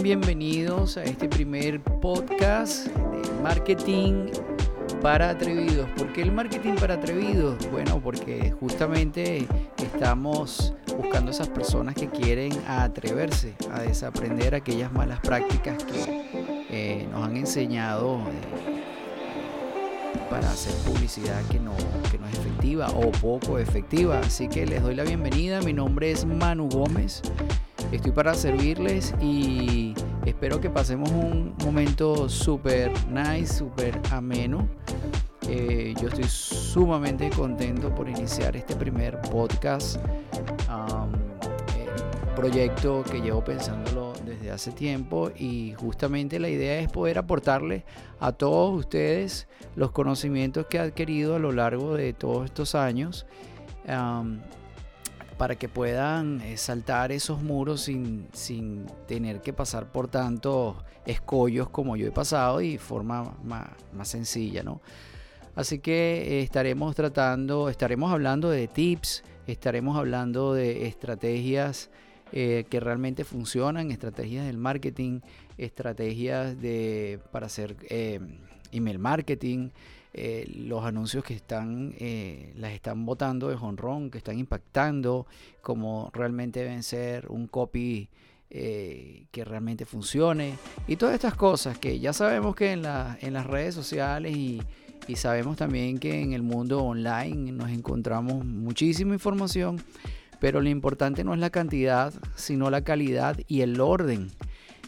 bienvenidos a este primer podcast de marketing para atrevidos. ¿Por qué el marketing para atrevidos? Bueno, porque justamente estamos buscando esas personas que quieren atreverse a desaprender aquellas malas prácticas que eh, nos han enseñado eh, para hacer publicidad que no, que no es efectiva o poco efectiva. Así que les doy la bienvenida. Mi nombre es Manu Gómez. Estoy para servirles y espero que pasemos un momento súper nice, súper ameno. Eh, yo estoy sumamente contento por iniciar este primer podcast. proyecto que llevo pensándolo desde hace tiempo y justamente la idea es poder aportarle a todos ustedes los conocimientos que he adquirido a lo largo de todos estos años para que puedan eh, saltar esos muros sin, sin, tener que pasar por tantos escollos como yo he pasado y forma más, más sencilla, ¿no? Así que eh, estaremos tratando, estaremos hablando de tips, estaremos hablando de estrategias eh, que realmente funcionan, estrategias del marketing, estrategias de, para hacer email marketing, eh, los anuncios que están, eh, las están botando de honrón, que están impactando, como realmente deben ser un copy eh, que realmente funcione y todas estas cosas que ya sabemos que en, en las redes sociales y, y sabemos también que en el mundo online nos encontramos muchísima información, pero lo importante no es la cantidad, sino la calidad y el orden.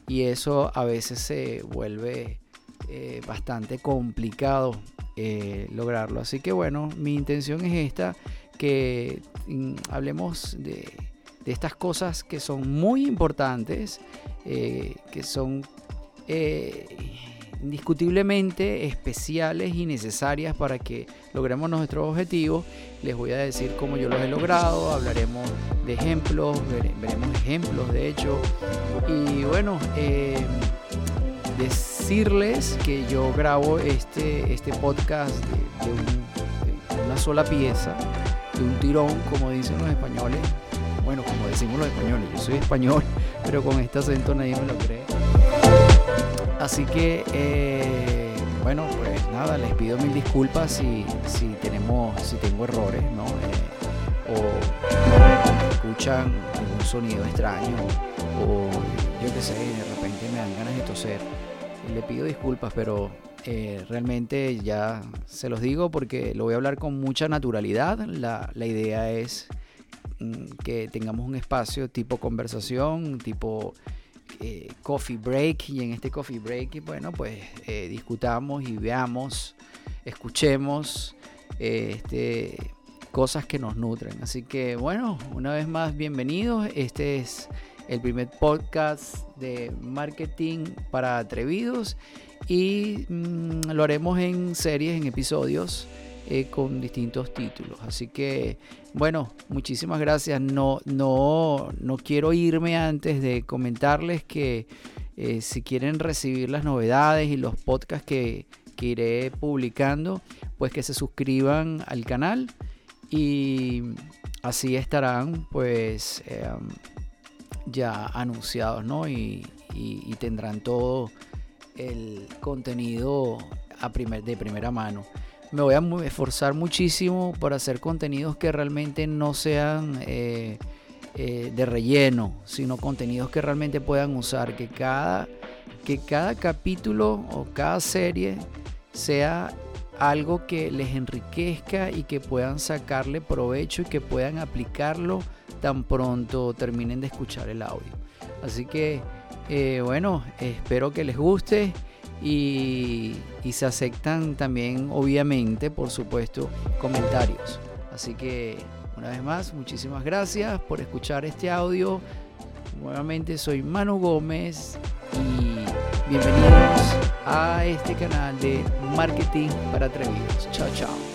Y eso a veces se vuelve bastante complicado eh, lograrlo. Así que bueno, mi intención es esta, que mm, hablemos de, estas cosas que son muy importantes, eh, que son eh, indiscutiblemente especiales y necesarias para que logremos nuestros objetivos. Les voy a decir cómo yo los he logrado, hablaremos de ejemplos, veremos ejemplos de hecho. Y bueno, decirles que yo grabo este, este podcast de, una sola pieza, de un tirón, como dicen los españoles. Bueno, como decimos los españoles, yo soy español, pero con este acento nadie me lo cree. Así que, eh, bueno, pues nada, les pido mil disculpas si, si tenemos, si tengo errores, ¿no? Eh, o escuchan algún sonido extraño, o yo qué sé, de repente me dan ganas de toser le pido disculpas, pero eh, realmente ya se los digo porque lo voy a hablar con mucha naturalidad. La, idea es mm, que tengamos un espacio tipo conversación, tipo eh, coffee break y en este coffee break, bueno, pues eh, discutamos y veamos, escuchemos este, cosas que nos nutren. Así que bueno, una vez más, bienvenidos. Este es el primer podcast de marketing para atrevidos y mm, lo haremos en series, en episodios eh, con distintos títulos. Así que, bueno, muchísimas gracias. No, no, no quiero irme antes de comentarles que eh, si quieren recibir las novedades y los podcasts que, que iré publicando, pues que se suscriban al canal y así estarán pues em, ya anunciados, ¿no? Y, tendrán todo el contenido de primera mano. Me voy a esforzar muchísimo por hacer contenidos que realmente no sean eh, eh, de relleno, sino contenidos que realmente puedan usar, que cada, que cada capítulo o cada serie sea algo que les enriquezca y que puedan sacarle provecho y que puedan aplicarlo tan pronto terminen de escuchar el audio. Así que, eh, bueno, espero que les guste y, y se aceptan también, obviamente, por supuesto, comentarios. Así que, una vez más, muchísimas gracias por escuchar este audio. Nuevamente soy Manu Gómez y bienvenidos a este canal de Marketing para Atrevidos. Chao, chao.